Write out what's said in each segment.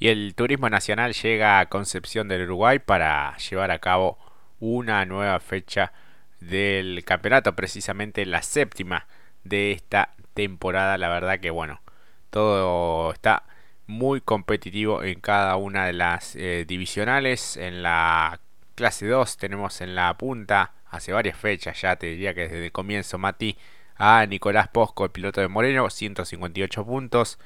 Y el Turismo Nacional llega a Concepción del Uruguay para llevar a cabo una nueva fecha del campeonato, precisamente la séptima de esta temporada. La verdad que bueno, todo está muy competitivo en cada una de las eh, divisionales. En la clase 2 tenemos en la punta, hace varias fechas ya, te diría que desde comienzo, Mati, a Nicolás Posco, el piloto de Moreno, 158 puntos,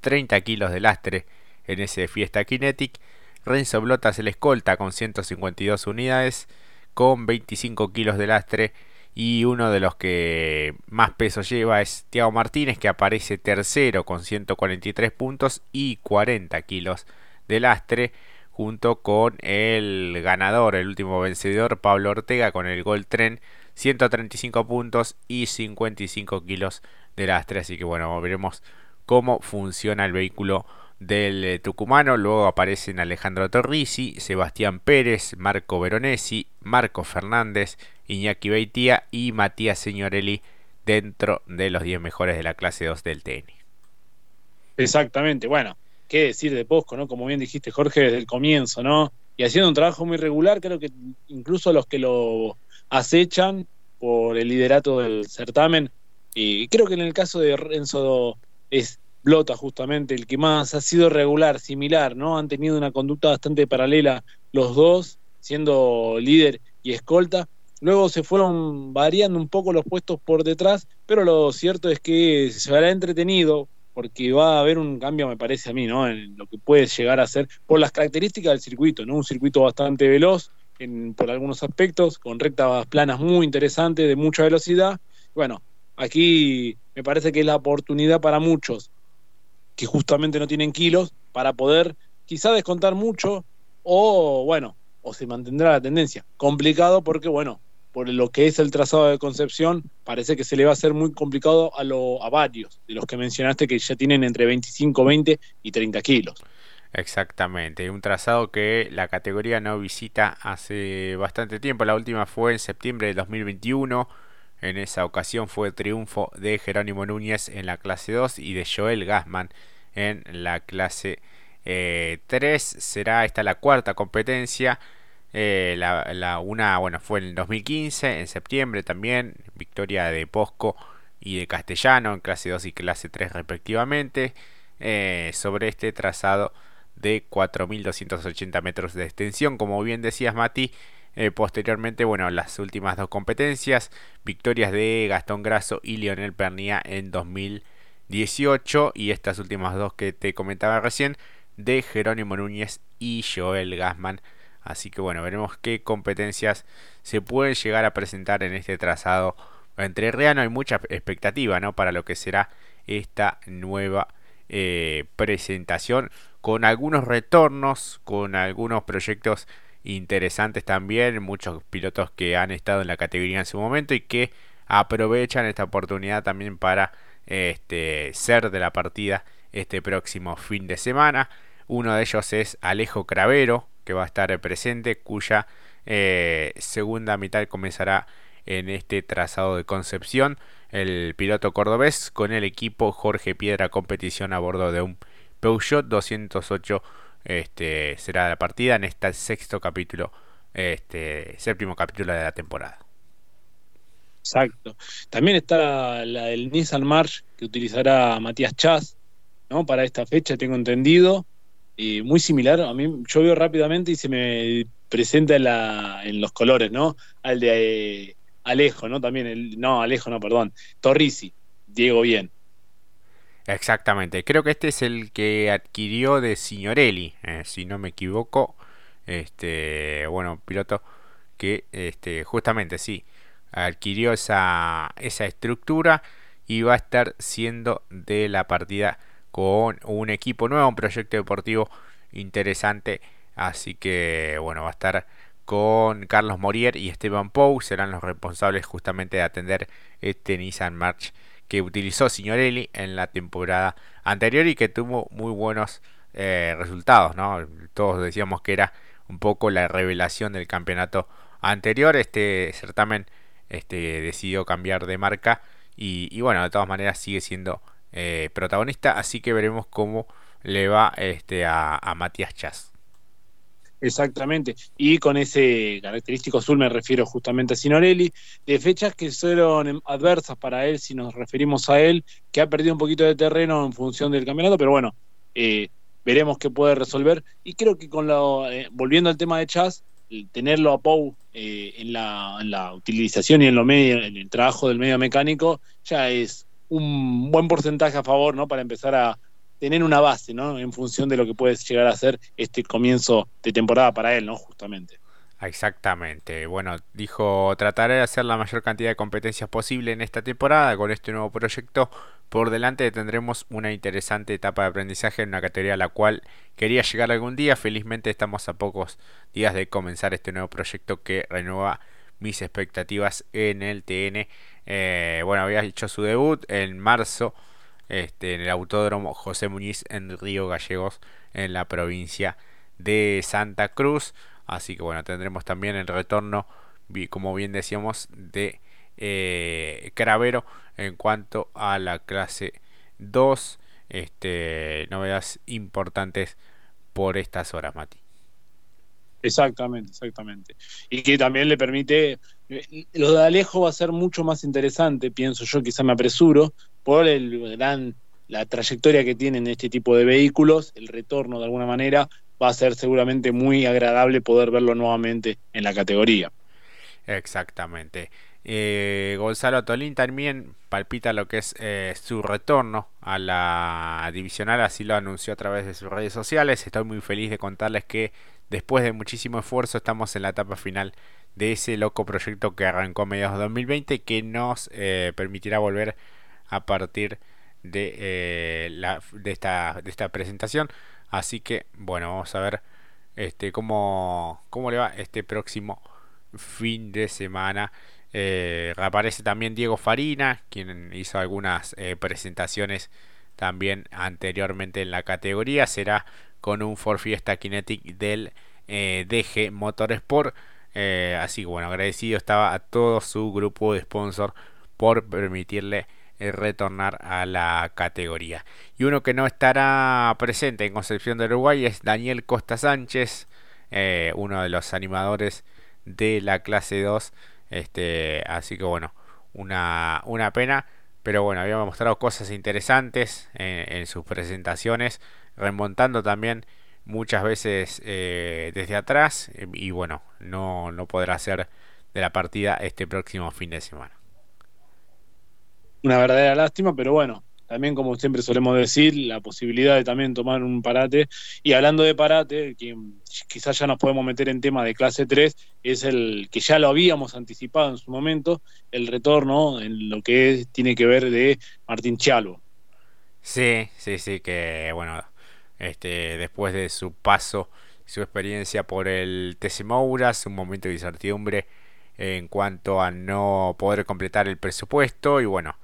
30 kilos de lastre en ese Fiesta Kinetic. Renzo Blotas el escolta con 152 unidades, con 25 kilos de lastre. Y uno de los que más peso lleva es Tiago Martínez, que aparece tercero con 143 puntos y 40 kilos de lastre, junto con el ganador, el último vencedor, Pablo Ortega, con el Gold Tren, 135 puntos y 55 kilos de lastre. Así que bueno, veremos cómo funciona el vehículo del eh, tucumano. Luego aparecen Alejandro Torrisi, Sebastián Pérez, Marco Veronesi, Marco Fernández, Iñaki Beitía y Matías Señorelli dentro de los 10 mejores de la clase 2 del TN. Exactamente, bueno, qué decir de Posco, ¿no? Como bien dijiste Jorge desde el comienzo, ¿no? Y haciendo un trabajo muy regular, creo que incluso los que lo acechan por el liderato del certamen, y creo que en el caso de Renzo es Blota justamente el que más ha sido regular, similar, ¿no? Han tenido una conducta bastante paralela los dos, siendo líder y escolta. Luego se fueron variando un poco los puestos por detrás, pero lo cierto es que se verá entretenido porque va a haber un cambio, me parece a mí, ¿no? En lo que puede llegar a ser por las características del circuito, ¿no? Un circuito bastante veloz en, por algunos aspectos, con rectas planas muy interesantes, de mucha velocidad. Bueno, aquí me parece que es la oportunidad para muchos que justamente no tienen kilos para poder quizá descontar mucho o bueno, o se mantendrá la tendencia. Complicado porque bueno, por lo que es el trazado de Concepción, parece que se le va a hacer muy complicado a, lo, a varios de los que mencionaste que ya tienen entre 25, 20 y 30 kilos. Exactamente, un trazado que la categoría no visita hace bastante tiempo. La última fue en septiembre de 2021. En esa ocasión fue triunfo de Jerónimo Núñez en la clase 2 y de Joel Gassman en la clase 3. Eh, Será esta la cuarta competencia. Eh, la, una, bueno, fue en el 2015, en septiembre también, victoria de Posco y de Castellano en clase 2 y clase 3 respectivamente, eh, sobre este trazado de 4.280 metros de extensión, como bien decías Mati, posteriormente, bueno, las últimas dos competencias, victorias de Gastón Grasso y Lionel Pernía en 2015 18 y estas últimas dos que te comentaba recién de Jerónimo Núñez y Joel Gassman. Así que bueno, veremos qué competencias se pueden llegar a presentar en este trazado entre Reano. Hay mucha expectativa ¿no? para lo que será esta nueva eh, presentación con algunos retornos, con algunos proyectos interesantes también, muchos pilotos que han estado en la categoría en su momento y que aprovechan esta oportunidad también para este, ser de la partida este próximo fin de semana. Uno de ellos es Alejo Cravero, que va a estar presente, cuya eh, segunda mitad comenzará en este trazado de Concepción. El piloto cordobés con el equipo Jorge Piedra competición a bordo de un Peugeot 208 este, será la partida en este sexto capítulo, este séptimo capítulo de la temporada. Exacto. También está la del Nissan March que utilizará Matías Chas, ¿no? Para esta fecha, tengo entendido. Y muy similar, a mí yo veo rápidamente y se me presenta en, la, en los colores, ¿no? Al de eh, Alejo, ¿no? También, el, no, Alejo, no, perdón. Torrisi, Diego Bien. Exactamente, creo que este es el que adquirió de Signorelli, eh, si no me equivoco. Este, bueno, piloto que este, justamente sí, adquirió esa, esa estructura y va a estar siendo de la partida con un equipo nuevo, un proyecto deportivo interesante. Así que bueno, va a estar con Carlos Morier y Esteban Pou, serán los responsables justamente de atender este Nissan March que utilizó Signorelli en la temporada anterior y que tuvo muy buenos eh, resultados, ¿no? Todos decíamos que era un poco la revelación del campeonato anterior. Este certamen este, decidió cambiar de marca y, bueno, de todas maneras sigue siendo eh, protagonista, así que veremos cómo le va este, a, a Matías Chas. Exactamente, y con ese característico azul me refiero justamente a Sinorelli, de fechas que fueron adversas para él si nos referimos a él, que ha perdido un poquito de terreno en función del campeonato, pero bueno, eh, veremos qué puede resolver. Y creo que con lo, eh, volviendo al tema de Chas, tenerlo a Pou eh, en, la, en, la, utilización y en, lo medio, en el trabajo del medio mecánico ya es un buen porcentaje a favor, ¿no? Para empezar a, tener una base, ¿no? En función de lo que puede llegar a ser este comienzo de temporada para él, ¿no? Justamente. Exactamente. Bueno, dijo, trataré de hacer la mayor cantidad de competencias posible en esta temporada. Con este nuevo proyecto por delante tendremos una interesante etapa de aprendizaje en una categoría a la cual quería llegar algún día. Felizmente estamos a pocos días de comenzar este nuevo proyecto que renueva mis expectativas en el TN. Eh, bueno, había hecho su debut en marzo este, en el Autódromo José Muñiz en Río Gallegos, en la provincia de Santa Cruz. Así que bueno, tendremos también el retorno, como bien decíamos, de eh, Cravero en cuanto a la clase 2. Este, novedades importantes por estas horas, Mati. Exactamente, exactamente. Y que también le permite, lo de Alejo va a ser mucho más interesante, pienso yo, quizá me apresuro, por el gran la trayectoria que tienen este tipo de vehículos, el retorno de alguna manera va a ser seguramente muy agradable poder verlo nuevamente en la categoría. Exactamente. Eh, Gonzalo Tolín también palpita lo que es eh, su retorno a la divisional, así lo anunció a través de sus redes sociales. Estoy muy feliz de contarles que después de muchísimo esfuerzo estamos en la etapa final de ese loco proyecto que arrancó a mediados de 2020 que nos eh, permitirá volver a partir de, eh, la, de, esta, de esta presentación. Así que, bueno, vamos a ver este, cómo, cómo le va este próximo fin de semana. Eh, reaparece también Diego Farina, quien hizo algunas eh, presentaciones también anteriormente en la categoría. Será con un Ford Fiesta Kinetic del DG Motorsport. así que bueno, agradecido estaba a todo su grupo de sponsor por permitirle retornar a la categoría. Y uno que no estará presente en Concepción de Uruguay es Daniel Costa Sánchez, eh, uno de los animadores de la clase 2. Este, así que bueno, una, una pena. Pero bueno, había mostrado cosas interesantes en, sus presentaciones, remontando también muchas veces eh, desde atrás. Y bueno, no, no podrá ser de la partida este próximo fin de semana una verdadera lástima, pero bueno, también como siempre solemos decir, la posibilidad de también tomar un parate. Y hablando de parate, quizás ya nos podemos meter en tema de clase 3, es el que ya lo habíamos anticipado en su momento, el retorno en lo que tiene que ver de Martín Chalvo. Sí, sí, sí, que bueno, este, después de su paso, su experiencia por el TC un momento de incertidumbre en cuanto a no poder completar el presupuesto y bueno,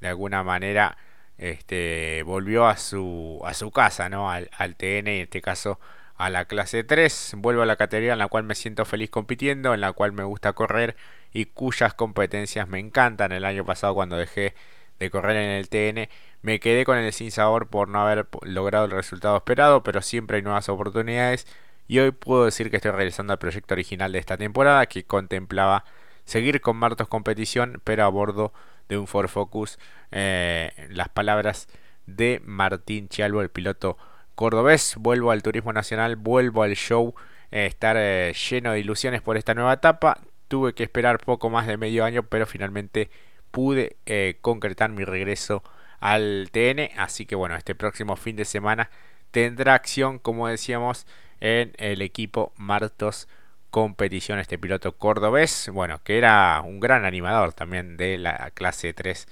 de alguna manera este, volvió a su, a su casa, ¿no? Al, al TN, en este caso a la clase 3. Vuelvo a la categoría en la cual me siento feliz compitiendo, en la cual me gusta correr y cuyas competencias me encantan. El año pasado cuando dejé de correr en el TN me quedé con el sin sabor por no haber logrado el resultado esperado, pero siempre hay nuevas oportunidades y hoy puedo decir que estoy realizando el proyecto original de esta temporada que contemplaba seguir con Martos competición pero a bordo de un Ford Focus. Eh, las palabras de Martín Chialvo, el piloto cordobés. Vuelvo al turismo nacional, vuelvo al show, eh, estar eh, lleno de ilusiones por esta nueva etapa. Tuve que esperar poco más de medio año, pero finalmente pude concretar mi regreso al TN. Así que bueno, este próximo fin de semana tendrá acción, como decíamos, en el equipo Martos competición este piloto cordobés, bueno, que era un gran animador también de la clase 3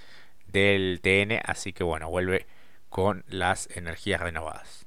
del TN, así que bueno, vuelve con las energías renovadas.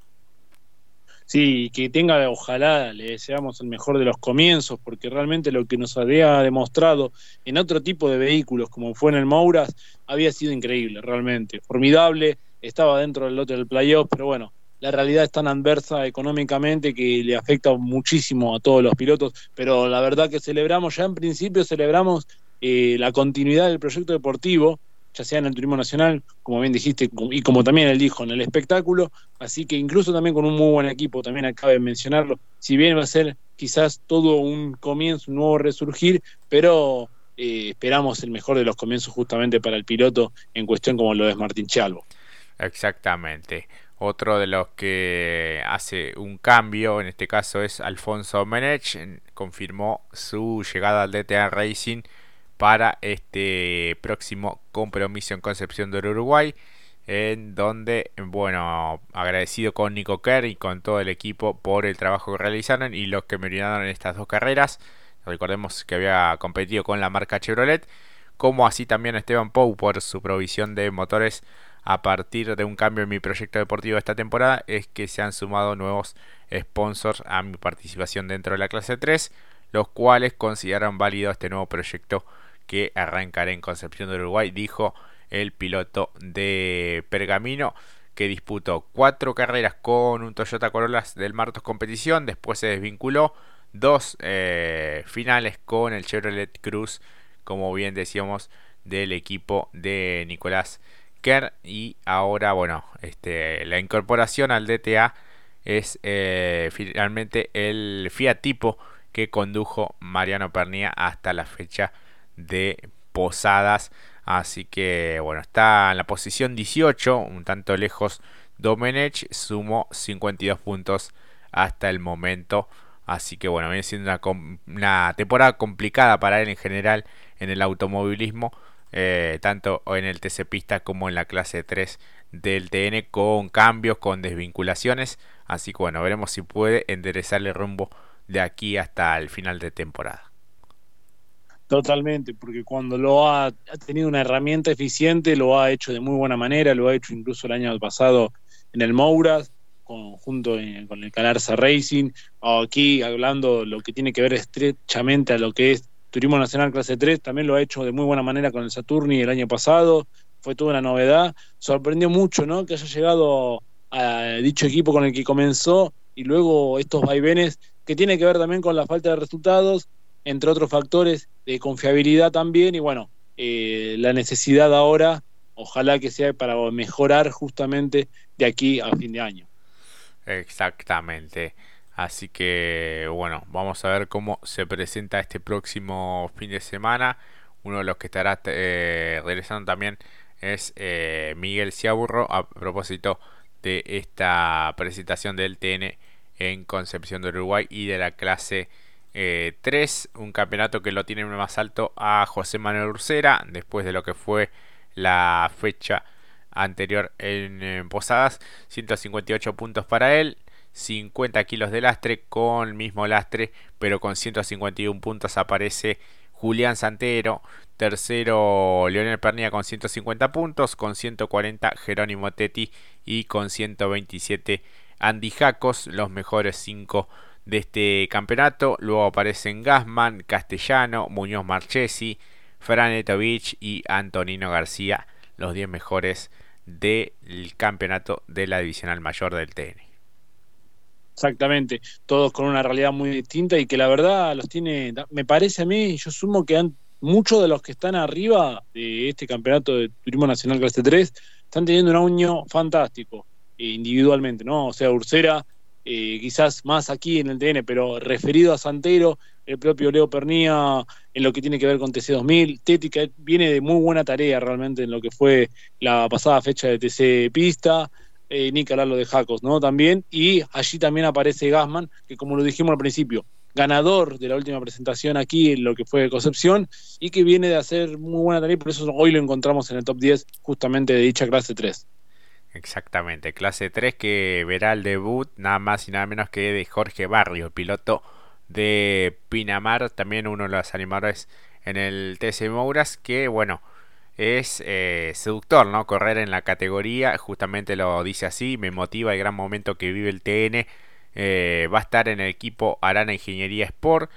Sí, que tenga, ojalá le deseamos el mejor de los comienzos, porque realmente lo que nos había demostrado en otro tipo de vehículos, como fue en el Mouras, había sido increíble, realmente, formidable, estaba dentro del lote del playoff, pero bueno, la realidad es tan adversa económicamente que le afecta muchísimo a todos los pilotos, pero la verdad que celebramos, ya en principio celebramos eh, la continuidad del proyecto deportivo, ya sea en el turismo nacional, como bien dijiste, y como también él dijo, en el espectáculo, así que incluso también con un muy buen equipo, también acaba de mencionarlo, si bien va a ser quizás todo un comienzo, un nuevo resurgir, pero eh, esperamos el mejor de los comienzos justamente para el piloto en cuestión como lo es Martín Chalvo. Exactamente. Otro de los que hace un cambio, en este caso es Alfonso Menech, confirmó su llegada al DTA Racing para este próximo compromiso en Concepción del Uruguay, en donde, bueno, agradecido con Nico Kerr y con todo el equipo por el trabajo que realizaron y los que me en estas dos carreras. Recordemos que había competido con la marca Chevrolet, como así también Esteban Pou por su provisión de motores a partir de un cambio en mi proyecto deportivo esta temporada es que se han sumado nuevos sponsors a mi participación dentro de la clase 3, los cuales consideran válido este nuevo proyecto que arrancaré en Concepción del Uruguay, dijo el piloto de Pergamino que disputó cuatro carreras con un Toyota Corolla del Martos Competición, después se desvinculó, dos eh, finales con el Chevrolet Cruz, como bien decíamos, del equipo de Nicolás y ahora, bueno, este, la incorporación al DTA es eh, finalmente el Fiat tipo que condujo Mariano Pernía hasta la fecha de Posadas. Así que bueno, está en la posición 18, un tanto lejos Domenech, sumó 52 puntos hasta el momento. Así que bueno, viene siendo una, una temporada complicada para él en general en el automovilismo eh, tanto en el TC Pista como en la clase 3 del TN con cambios, con desvinculaciones. Así que bueno, veremos si puede enderezarle rumbo de aquí hasta el final de temporada. Totalmente, porque cuando lo ha, tenido una herramienta eficiente, lo ha hecho de muy buena manera, lo ha hecho incluso el año pasado en el Mouras, junto con el Calarza Racing, aquí hablando lo que tiene que ver estrechamente a lo que es Turismo Nacional Clase 3 también lo ha hecho de muy buena manera con el Saturni el año pasado, fue toda una novedad. Sorprendió mucho ¿no? que haya llegado a dicho equipo con el que comenzó y luego estos vaivenes que tiene que ver también con la falta de resultados, entre otros factores de confiabilidad también y bueno, eh, la necesidad ahora, ojalá que sea para mejorar justamente de aquí a fin de año. Exactamente. Así que bueno, vamos a ver cómo se presenta este próximo fin de semana. Uno de los que estará eh, regresando también es eh, Miguel Ciaburro a propósito de esta presentación del TN en Concepción de Uruguay y de la clase 3, eh, un campeonato que lo tiene más alto a José Manuel Ursera después de lo que fue la fecha anterior en Posadas, 158 puntos para él, 50 kilos de lastre con el mismo lastre, pero con 151 puntos aparece Julián Santero. Tercero, Leonel Pernilla con 150 puntos, con 140 Jerónimo Tetti y con 127 Andy Jacos, los mejores 5 de este campeonato. Luego aparecen Gasman, Castellano, Muñoz Marchesi, Fran Etovich y Antonino García, los 10 mejores del campeonato de la divisional mayor del TN. Exactamente, todos con una realidad muy distinta y que la verdad los tiene, me parece a mí, yo sumo que han, muchos de los que están arriba de este campeonato de Turismo Nacional Clase 3 están teniendo un año fantástico eh, individualmente, ¿no? O sea, Ursera, eh, quizás más aquí en el TN, pero referido a Santero, el propio Leo Pernía en lo que tiene que ver con TC2000, Tética viene de muy buena tarea realmente en lo que fue la pasada fecha de TC Pista, eh, Lalo de Jacos, ¿no? También, y allí también aparece Gasman, que como lo dijimos al principio, ganador de la última presentación aquí en lo que fue Concepción y que viene de hacer muy buena tarea, por eso hoy lo encontramos en el top 10 justamente de dicha clase 3. Exactamente, clase 3 que verá el debut nada más y nada menos que de Jorge Barrio, piloto de Pinamar, también uno de los animadores en el TC Mouras, que bueno, es eh, seductor, ¿no? Correr en la categoría, justamente lo dice así, me motiva el gran momento que vive el TN. Eh, va a estar en el equipo Arana Ingeniería Sport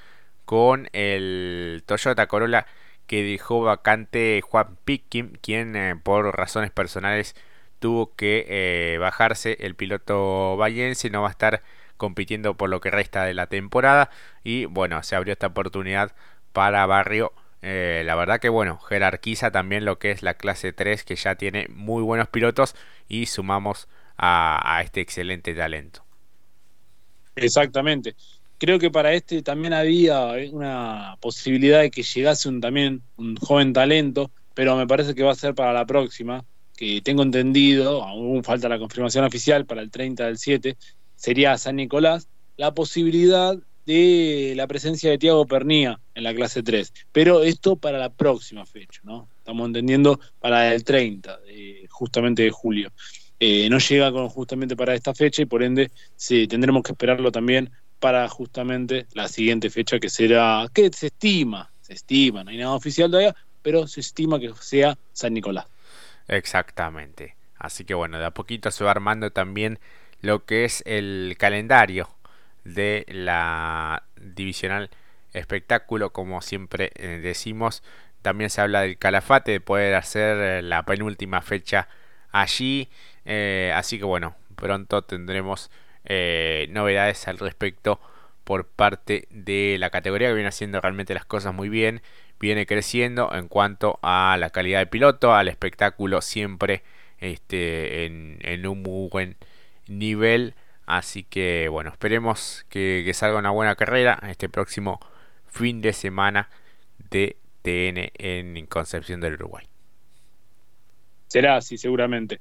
con el Toyota Corolla que dejó vacante Juan Pickin, quien eh, por razones personales tuvo que bajarse. El piloto vallense no va a estar compitiendo por lo que resta de la temporada y bueno, se abrió esta oportunidad para Barrio Eh, la verdad que bueno, jerarquiza también lo que es la clase 3 que ya tiene muy buenos pilotos y sumamos a, este excelente talento. Exactamente. Creo que para este también había una posibilidad de que llegase un, también un joven talento, pero me parece que va a ser para la próxima, que tengo entendido, aún falta la confirmación oficial para el 30 del 7, sería San Nicolás, la posibilidad de la presencia de Tiago Pernía en la clase 3. Pero esto para la próxima fecha, ¿no? Estamos entendiendo para el 30, justamente de julio. Eh, no llega con, justamente para esta fecha y por ende sí, tendremos que esperarlo también para justamente la siguiente fecha que será, que se estima, se estima, no hay nada oficial todavía, pero se estima que sea San Nicolás. Exactamente. Así que bueno, de a poquito se va armando también lo que es el calendario de la divisional espectáculo, como siempre eh, decimos. También se habla del calafate, de poder hacer eh, la penúltima fecha allí. Eh, así que bueno, pronto tendremos novedades al respecto por parte de la categoría que viene haciendo realmente las cosas muy bien. Viene creciendo en cuanto a la calidad de piloto, al espectáculo siempre este, en, en un muy buen nivel. Así que bueno, esperemos que, salga una buena carrera este próximo fin de semana de TN en Concepción del Uruguay. Será así, seguramente.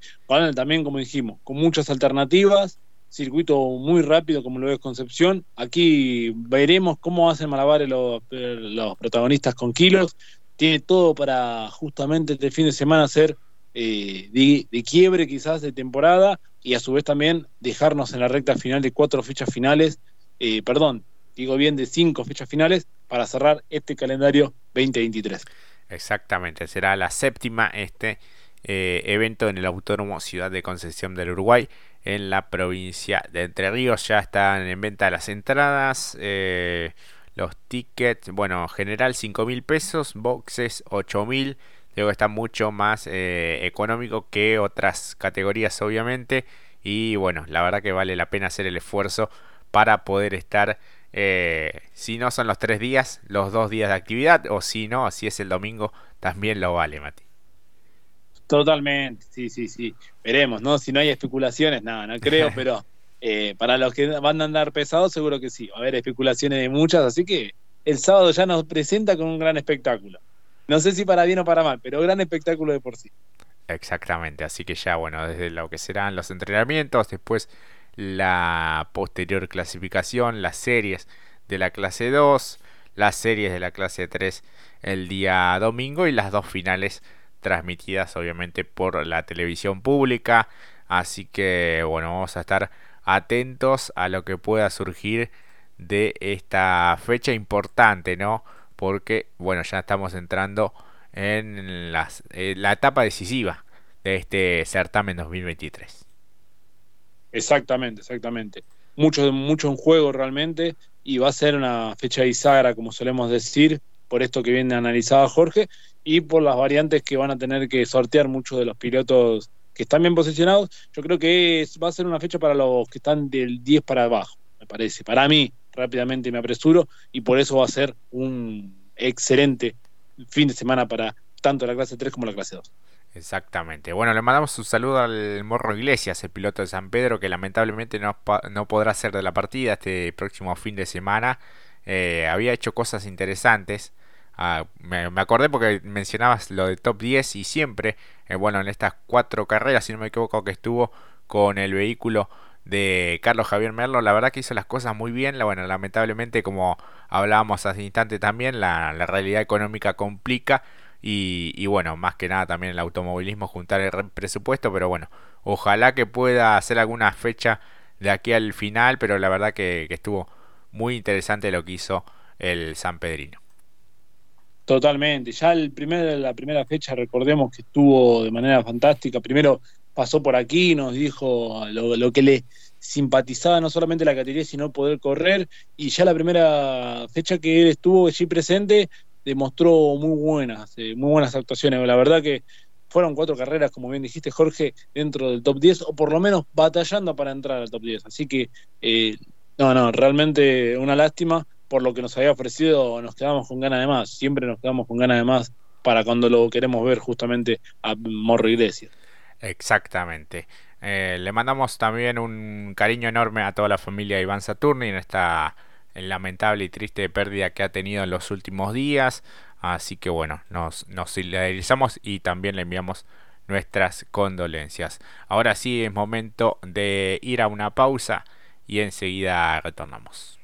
también, como dijimos, con muchas alternativas, circuito muy rápido como lo es Concepción. Aquí veremos cómo hacen malabares los, los protagonistas con kilos. Tiene todo para justamente este fin de semana ser eh, de, quiebre quizás de temporada y a su vez también dejarnos en la recta final de cuatro fechas finales, eh, perdón, digo bien de cinco fechas finales para cerrar este calendario 2023. Exactamente, será la séptima este eh, evento en el Autónomo Ciudad de Concepción del Uruguay en la provincia de Entre Ríos. Ya están en venta las entradas, los tickets, bueno, general 5 mil pesos, boxes 8 mil Digo que está mucho más eh, económico que otras categorías obviamente y bueno, la verdad que vale la pena hacer el esfuerzo para poder estar, eh, si no son los tres días, los dos días de actividad o si no, si es el domingo, también lo vale, Mati. Totalmente, sí, sí, sí. Veremos, ¿no? Si no hay especulaciones, nada, no, creo, pero eh, para los que van a andar pesados, seguro que sí. Va a haber especulaciones de muchas, así que el sábado ya nos presenta con un gran espectáculo. No sé si para bien o para mal, pero gran espectáculo de por sí. Exactamente, así que ya, bueno, desde lo que serán los entrenamientos, después la posterior clasificación, las series de la clase 2, las series de la clase 3 el día domingo y las dos finales transmitidas obviamente por la televisión pública. Así que bueno, vamos a estar atentos a lo que pueda surgir de esta fecha importante, ¿no? porque bueno, ya estamos entrando en las, eh, la etapa decisiva de este certamen 2023. Exactamente, exactamente. Mucho, mucho en juego realmente y va a ser una fecha bisagra, como solemos decir, por esto que viene analizado Jorge y por las variantes que van a tener que sortear muchos de los pilotos que están bien posicionados. Yo creo que va a ser una fecha para los que están del 10 para abajo, me parece. Para mí, rápidamente me apresuro y por eso va a ser un excelente fin de semana para tanto la clase 3 como la clase 2. Exactamente. Bueno, le mandamos un saludo al Morro Iglesias, el piloto de San Pedro, que lamentablemente no, no podrá ser de la partida este próximo fin de semana. Eh, había hecho cosas interesantes. Ah, me, acordé porque mencionabas lo de top 10 y siempre, eh, bueno, en estas cuatro carreras, si no me equivoco, que estuvo con el vehículo de Carlos Javier Merlo, la verdad que hizo las cosas muy bien, bueno, lamentablemente como hablábamos hace instante también, la, realidad económica complica y, bueno, más que nada también el automovilismo juntar el presupuesto, pero bueno, ojalá que pueda hacer alguna fecha de aquí al final, pero la verdad que, estuvo muy interesante lo que hizo el San Pedrino. Totalmente, ya el primer, la primera fecha recordemos que estuvo de manera fantástica, primero pasó por aquí, nos dijo lo, que le simpatizaba no solamente la categoría, sino poder correr. Y ya la primera fecha que él estuvo allí presente demostró muy buenas, eh, muy buenas actuaciones. La verdad que fueron cuatro carreras, como bien dijiste, Jorge, dentro del top 10, o por lo menos batallando para entrar al top 10. Así que, eh, no, no, realmente una lástima por lo que nos había ofrecido, nos quedamos con ganas de más. Siempre nos quedamos con ganas de más para cuando lo queremos ver justamente a Morro Iglesias. Exactamente. Eh, le mandamos también un cariño enorme a toda la familia de Iván Saturni en esta lamentable y triste pérdida que ha tenido en los últimos días. Así que bueno, nos, nos solidarizamos y también le enviamos nuestras condolencias. Ahora sí es momento de ir a una pausa y enseguida retornamos.